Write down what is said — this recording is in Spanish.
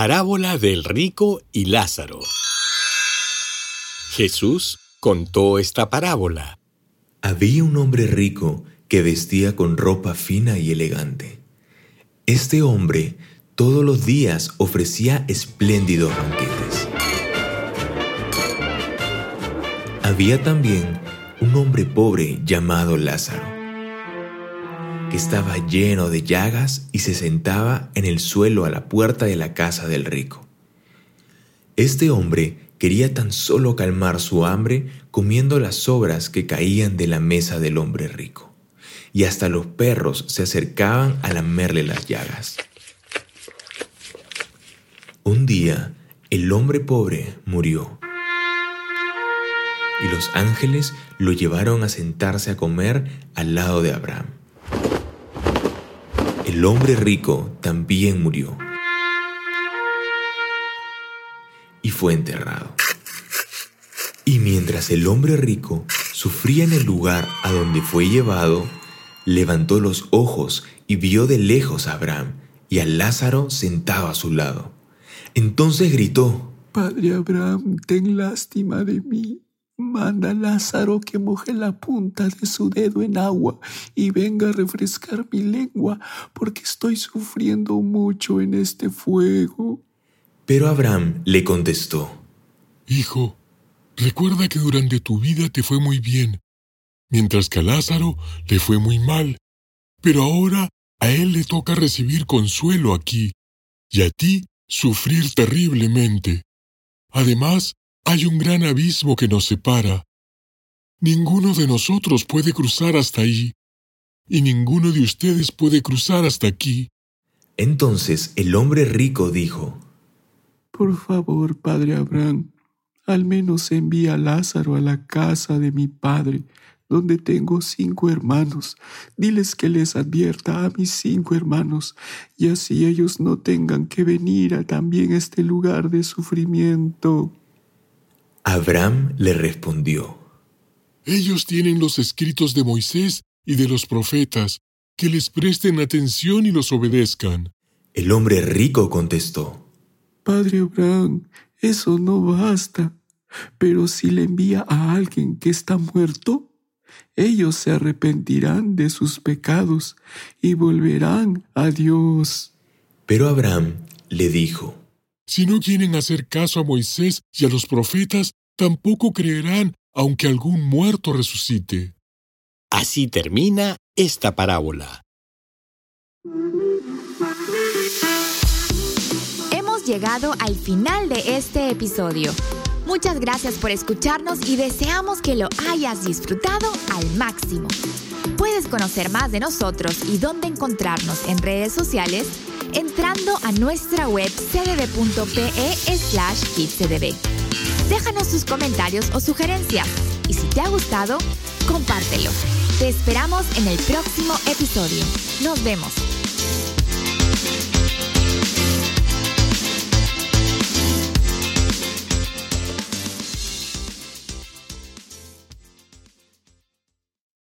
Parábola del rico y Lázaro. Jesús contó esta parábola. Había un hombre rico que vestía con ropa fina y elegante. Este hombre todos los días ofrecía espléndidos banquetes. Había también un hombre pobre llamado Lázaro que estaba lleno de llagas y se sentaba en el suelo a la puerta de la casa del rico. Este hombre quería tan solo calmar su hambre comiendo las sobras que caían de la mesa del hombre rico, y hasta los perros se acercaban a lamerle las llagas. Un día, el hombre pobre murió, y los ángeles lo llevaron a sentarse a comer al lado de Abraham el hombre rico también murió y fue enterrado. Y mientras el hombre rico sufría en el lugar a donde fue llevado, levantó los ojos y vio de lejos a Abraham y a Lázaro sentado a su lado. Entonces gritó, Padre Abraham, ten lástima de mí Manda a Lázaro que moje la punta de su dedo en agua y venga a refrescar mi lengua, porque estoy sufriendo mucho en este fuego. Pero Abraham le contestó, Hijo, recuerda que durante tu vida te fue muy bien, mientras que a Lázaro le fue muy mal, pero ahora a él le toca recibir consuelo aquí, y a ti sufrir terriblemente. Además, hay un gran abismo que nos separa. Ninguno de nosotros puede cruzar hasta ahí, y ninguno de ustedes puede cruzar hasta aquí. Entonces el hombre rico dijo, Por favor, padre Abraham, al menos envía a Lázaro a la casa de mi padre, donde tengo cinco hermanos. Diles que les advierta a mis cinco hermanos, y así ellos no tengan que venir a también este lugar de sufrimiento. Abraham le respondió, Ellos tienen los escritos de Moisés y de los profetas, que les presten atención y los obedezcan. El hombre rico contestó, Padre Abraham, eso no basta, pero si le envía a alguien que está muerto, ellos se arrepentirán de sus pecados y volverán a Dios. Pero Abraham le dijo, Si no quieren hacer caso a Moisés y a los profetas, tampoco creerán aunque algún muerto resucite. Así termina esta parábola. Hemos llegado al final de este episodio. Muchas gracias por escucharnos y deseamos que lo hayas disfrutado al máximo. Puedes conocer más de nosotros y dónde encontrarnos en redes sociales entrando a nuestra web cdb.pe slash kidscdb. Déjanos tus comentarios o sugerencias y si te ha gustado, compártelo. Te esperamos en el próximo episodio. Nos vemos.